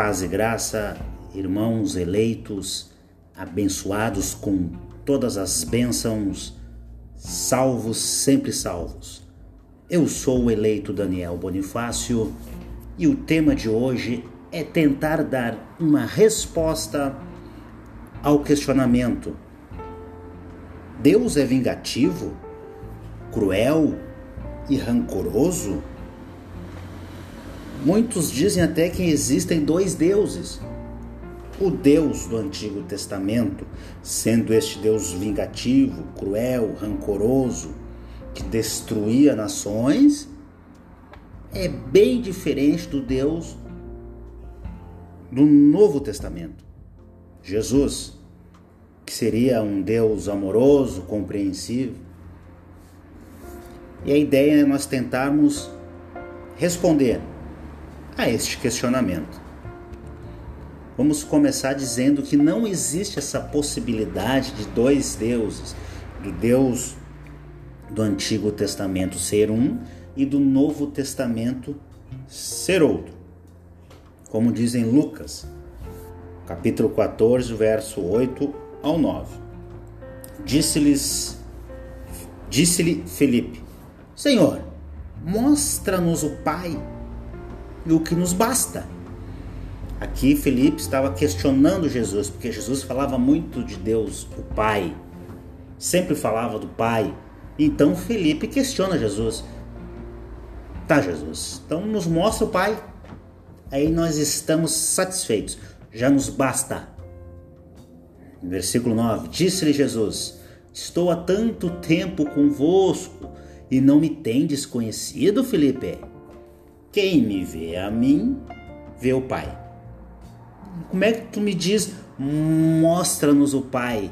Paz e graça, irmãos eleitos, abençoados com todas as bênçãos, salvos, sempre salvos. Eu sou o eleito Daniel Bonifácio e o tema de hoje é tentar dar uma resposta ao questionamento: Deus é vingativo, cruel e rancoroso? Muitos dizem até que existem dois deuses. O Deus do Antigo Testamento, sendo este Deus vingativo, cruel, rancoroso, que destruía nações, é bem diferente do Deus do Novo Testamento. Jesus, que seria um Deus amoroso, compreensivo. E a ideia é nós tentarmos responder a este questionamento. Vamos começar dizendo que não existe essa possibilidade de dois deuses, do Deus do Antigo Testamento ser um e do Novo Testamento ser outro. Como diz em Lucas, capítulo 14, verso 8 ao 9. Disse-lhes disse-lhe Felipe: Senhor, mostra-nos o Pai e o que nos basta. Aqui Felipe estava questionando Jesus, porque Jesus falava muito de Deus, o Pai. Sempre falava do Pai. Então Felipe questiona Jesus. Tá, Jesus, então nos mostra o Pai. Aí nós estamos satisfeitos, já nos basta. Versículo 9: Disse-lhe Jesus: Estou há tanto tempo convosco e não me tendes conhecido, Felipe? Quem me vê a mim, vê o Pai. Como é que tu me diz, mostra-nos o Pai?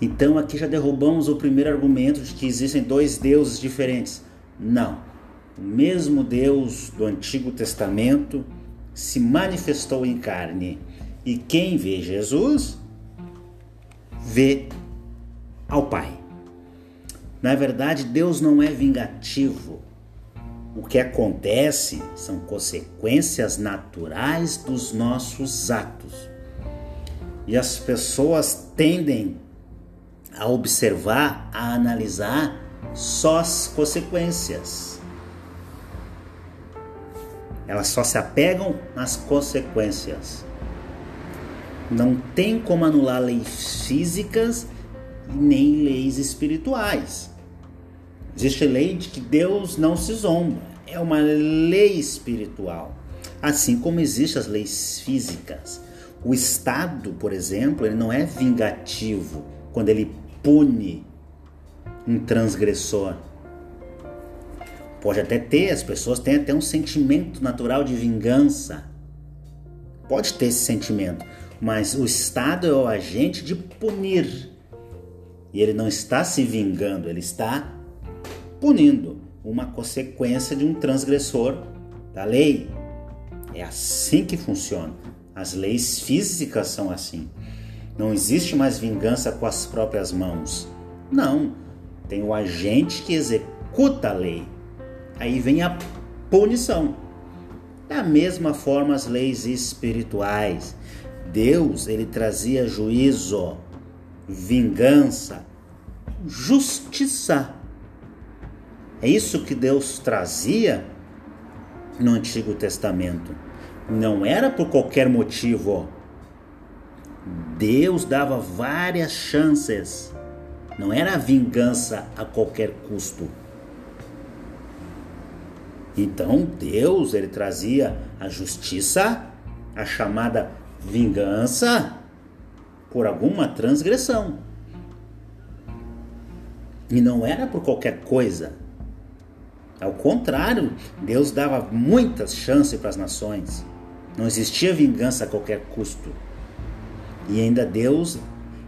Então aqui já derrubamos o primeiro argumento de que existem dois deuses diferentes. Não. O mesmo Deus do Antigo Testamento se manifestou em carne. E quem vê Jesus, vê ao Pai. Na verdade, Deus não é vingativo. O que acontece são consequências naturais dos nossos atos. E as pessoas tendem a observar, a analisar só as consequências. Elas só se apegam nas consequências. Não tem como anular leis físicas nem leis espirituais. Existe lei de que Deus não se zomba. É uma lei espiritual. Assim como existem as leis físicas. O Estado, por exemplo, ele não é vingativo quando ele pune um transgressor. Pode até ter, as pessoas têm até um sentimento natural de vingança. Pode ter esse sentimento, mas o Estado é o agente de punir. E ele não está se vingando, ele está punindo uma consequência de um transgressor da lei. É assim que funciona. As leis físicas são assim. Não existe mais vingança com as próprias mãos. Não. Tem o agente que executa a lei. Aí vem a punição. Da mesma forma as leis espirituais. Deus, ele trazia juízo, vingança, justiça é isso que Deus trazia no Antigo Testamento. Não era por qualquer motivo. Deus dava várias chances. Não era vingança a qualquer custo. Então Deus ele trazia a justiça, a chamada vingança por alguma transgressão. E não era por qualquer coisa. Ao contrário, Deus dava muitas chances para as nações. Não existia vingança a qualquer custo. E ainda Deus,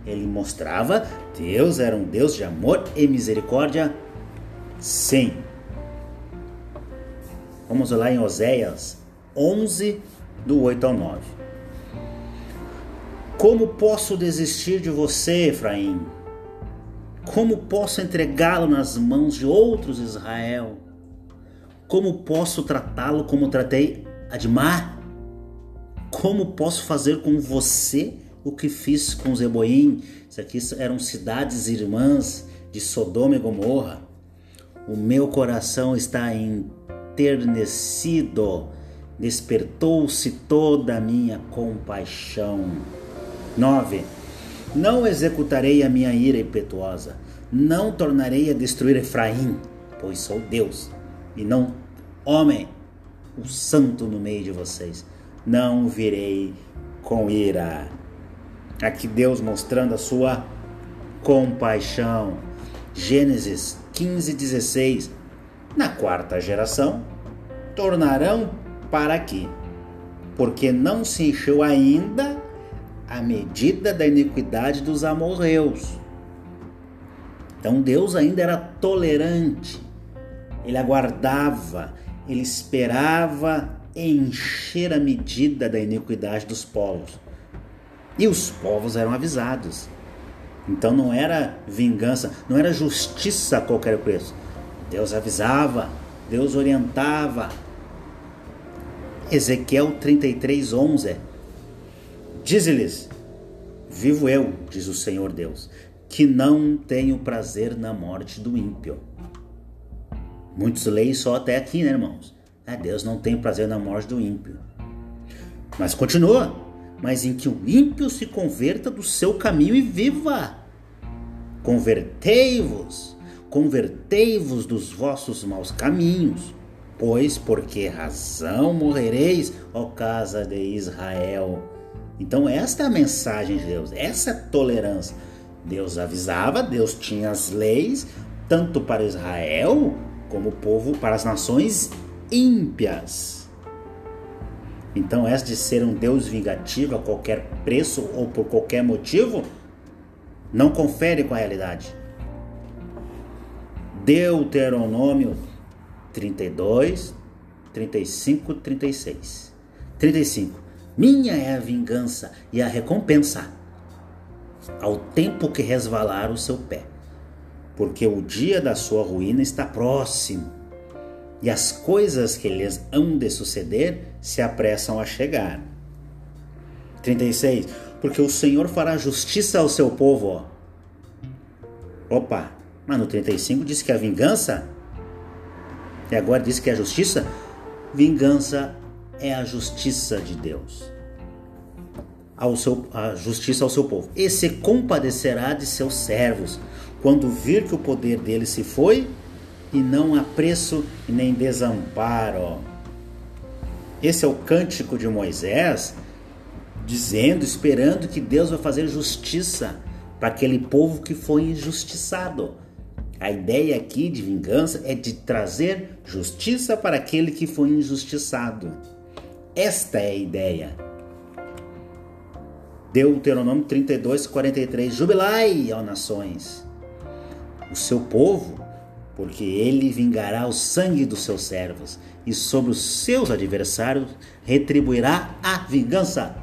ele mostrava, Deus era um Deus de amor e misericórdia. Sim. Vamos lá em Oséias 11, do 8 ao 9. Como posso desistir de você, Efraim? Como posso entregá-lo nas mãos de outros Israel? Como posso tratá-lo como tratei Admar? Como posso fazer com você o que fiz com Zeboim? Isso aqui eram cidades irmãs de Sodoma e Gomorra. O meu coração está enternecido, despertou-se toda a minha compaixão. 9. Não executarei a minha ira impetuosa, não tornarei a destruir Efraim, pois sou Deus e não homem, o santo no meio de vocês. Não virei com ira. Aqui Deus mostrando a sua compaixão. Gênesis 15, 16. Na quarta geração, tornarão para aqui, porque não se encheu ainda a medida da iniquidade dos amorreus. Então Deus ainda era tolerante, ele aguardava, ele esperava encher a medida da iniquidade dos povos. E os povos eram avisados. Então não era vingança, não era justiça a qualquer preço. Deus avisava, Deus orientava. Ezequiel 33, 11. Diz-lhes: Vivo eu, diz o Senhor Deus, que não tenho prazer na morte do ímpio. Muitos leem só até aqui, né, irmãos? É, Deus não tem prazer na morte do ímpio. Mas continua mas em que o ímpio se converta do seu caminho e viva. Convertei-vos, convertei-vos dos vossos maus caminhos, pois por que razão morrereis, ó casa de Israel? Então esta é a mensagem de Deus, essa é tolerância. Deus avisava, Deus tinha as leis, tanto para Israel como povo, para as nações ímpias. Então, essa de ser um Deus vingativo a qualquer preço ou por qualquer motivo, não confere com a realidade. Deuteronômio 32, 35, 36. 35. Minha é a vingança e a recompensa, ao tempo que resvalar o seu pé, porque o dia da sua ruína está próximo e as coisas que lhes hão de suceder se apressam a chegar. 36. Porque o Senhor fará justiça ao seu povo. Opa, mas no 35 diz que a vingança, e agora diz que a justiça, vingança é a justiça de Deus. Ao seu, a justiça ao seu povo. E se compadecerá de seus servos, quando vir que o poder dele se foi e não há preço nem desamparo. Esse é o cântico de Moisés, dizendo, esperando que Deus vai fazer justiça para aquele povo que foi injustiçado. A ideia aqui de vingança é de trazer justiça para aquele que foi injustiçado. Esta é a ideia. Deuteronômio 32, 43. Jubilai, ó nações. O seu povo porque ele vingará o sangue dos seus servos, e sobre os seus adversários retribuirá a vingança,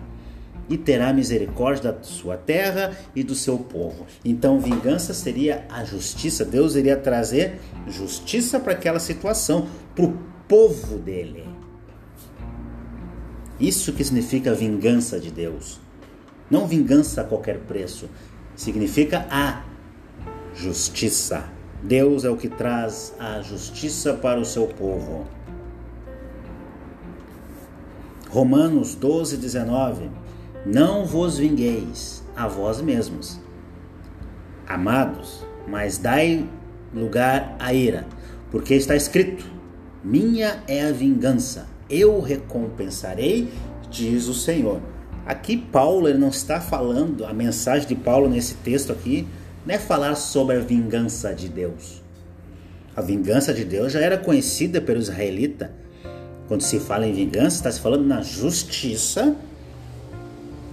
e terá misericórdia da sua terra e do seu povo. Então, vingança seria a justiça, Deus iria trazer justiça para aquela situação, para o povo dele. Isso que significa vingança de Deus. Não vingança a qualquer preço, significa a justiça. Deus é o que traz a justiça para o seu povo. Romanos 12, 19. Não vos vingueis a vós mesmos, amados, mas dai lugar à ira, porque está escrito: Minha é a vingança, eu recompensarei, diz o Senhor. Aqui Paulo ele não está falando, a mensagem de Paulo nesse texto aqui não é falar sobre a vingança de Deus. A vingança de Deus já era conhecida pelo israelita. Quando se fala em vingança, está se falando na justiça,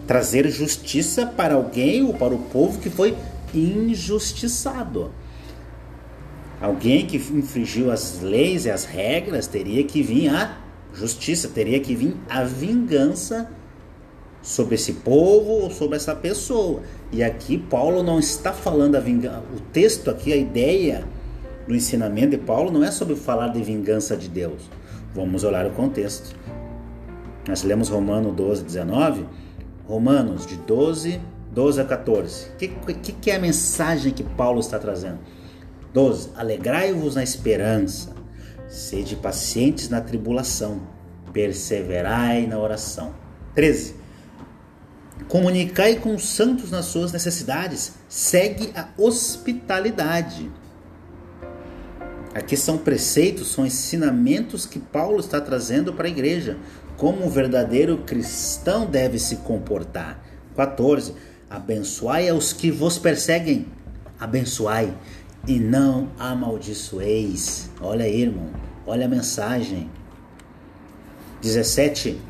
trazer justiça para alguém ou para o povo que foi injustiçado. Alguém que infringiu as leis e as regras teria que vir a justiça, teria que vir a vingança sobre esse povo ou sobre essa pessoa. E aqui Paulo não está falando a vingança. O texto aqui, a ideia do ensinamento de Paulo não é sobre falar de vingança de Deus. Vamos olhar o contexto. Nós lemos Romanos 12, 19. Romanos de 12, 12 a 14. O que, que, que é a mensagem que Paulo está trazendo? 12. Alegrai-vos na esperança, sede pacientes na tribulação, perseverai na oração. 13. Comunicai com os santos nas suas necessidades, segue a hospitalidade. Aqui são preceitos, são ensinamentos que Paulo está trazendo para a igreja, como um verdadeiro cristão deve se comportar. 14. Abençoai aos que vos perseguem, abençoai e não amaldiçoeis. Olha aí, irmão, olha a mensagem. 17.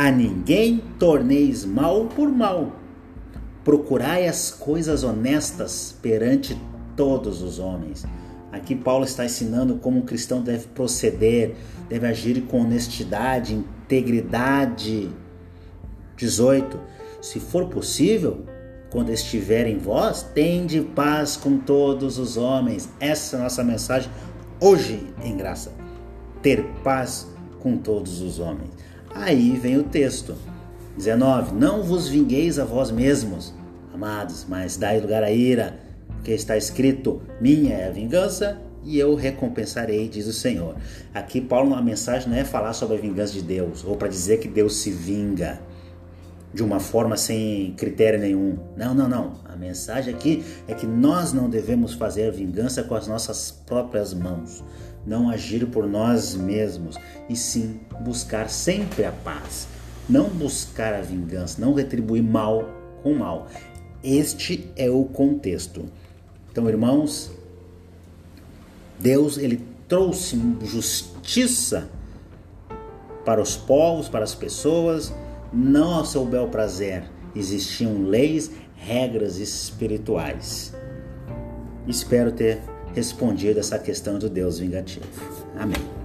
A ninguém torneis mal por mal. Procurai as coisas honestas perante todos os homens. Aqui Paulo está ensinando como um cristão deve proceder, deve agir com honestidade, integridade. 18. Se for possível, quando estiver em vós, tende paz com todos os homens. Essa é a nossa mensagem hoje em graça. Ter paz com todos os homens. Aí vem o texto. 19. Não vos vingueis a vós mesmos, amados, mas dai lugar à ira porque está escrito: Minha é a vingança e eu recompensarei, diz o Senhor. Aqui, Paulo, na mensagem não é falar sobre a vingança de Deus, ou para dizer que Deus se vinga de uma forma sem critério nenhum. Não, não, não. A mensagem aqui é que nós não devemos fazer vingança com as nossas próprias mãos, não agir por nós mesmos, e sim buscar sempre a paz. Não buscar a vingança, não retribuir mal com mal. Este é o contexto. Então, irmãos, Deus ele trouxe justiça para os povos, para as pessoas, não ao seu bel prazer. Existiam leis, regras espirituais. Espero ter respondido essa questão do Deus vingativo. Amém.